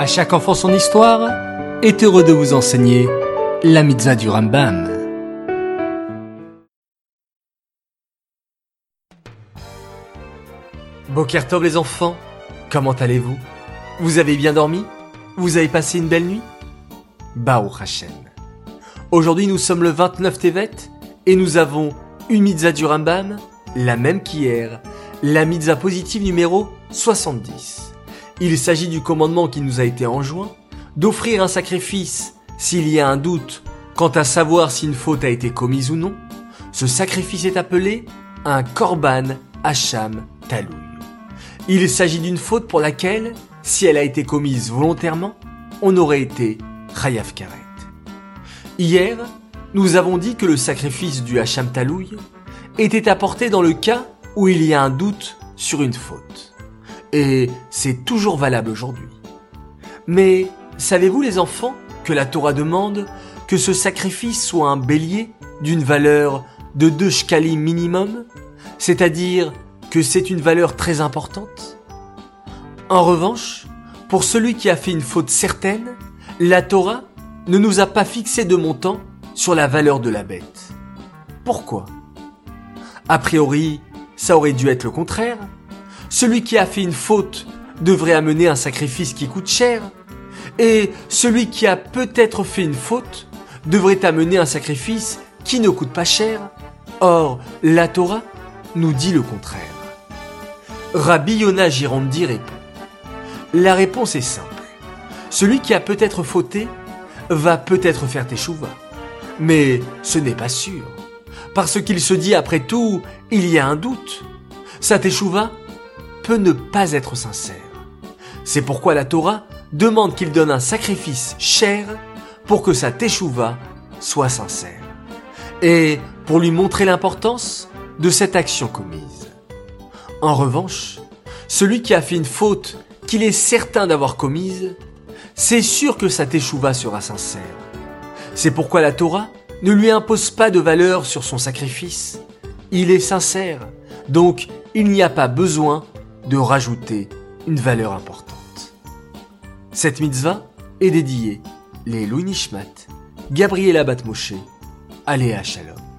À chaque enfant son histoire est heureux de vous enseigner la mitzvah du Rambam. Bokertov les enfants, comment allez-vous? Vous avez bien dormi? Vous avez passé une belle nuit? Bao Hashem. Aujourd'hui nous sommes le 29 Tevet et nous avons une mitzvah du Rambam, la même qu'hier, la mitzvah positive numéro 70. Il s'agit du commandement qui nous a été enjoint d'offrir un sacrifice s'il y a un doute quant à savoir si une faute a été commise ou non. Ce sacrifice est appelé un korban hacham talouy. Il s'agit d'une faute pour laquelle, si elle a été commise volontairement, on aurait été chayav karet. Hier, nous avons dit que le sacrifice du hacham talouy était apporté dans le cas où il y a un doute sur une faute. Et c'est toujours valable aujourd'hui. Mais savez-vous les enfants que la Torah demande que ce sacrifice soit un bélier d'une valeur de deux shkalim minimum, c'est-à-dire que c'est une valeur très importante? En revanche, pour celui qui a fait une faute certaine, la Torah ne nous a pas fixé de montant sur la valeur de la bête. Pourquoi? A priori, ça aurait dû être le contraire. Celui qui a fait une faute devrait amener un sacrifice qui coûte cher, et celui qui a peut-être fait une faute devrait amener un sacrifice qui ne coûte pas cher. Or, la Torah nous dit le contraire. Rabbi Yonah Girandi répond. La réponse est simple. Celui qui a peut-être fauté va peut-être faire teshuva. Mais ce n'est pas sûr parce qu'il se dit après tout, il y a un doute. Sa teshuva peut ne pas être sincère. C'est pourquoi la Torah demande qu'il donne un sacrifice cher pour que sa teshuva soit sincère. Et pour lui montrer l'importance de cette action commise. En revanche, celui qui a fait une faute qu'il est certain d'avoir commise, c'est sûr que sa teshuva sera sincère. C'est pourquoi la Torah ne lui impose pas de valeur sur son sacrifice. Il est sincère, donc il n'y a pas besoin de rajouter une valeur importante. Cette mitzvah est dédiée les Louis Nishmat, Gabriela Batmoshe, Aléa Shalom.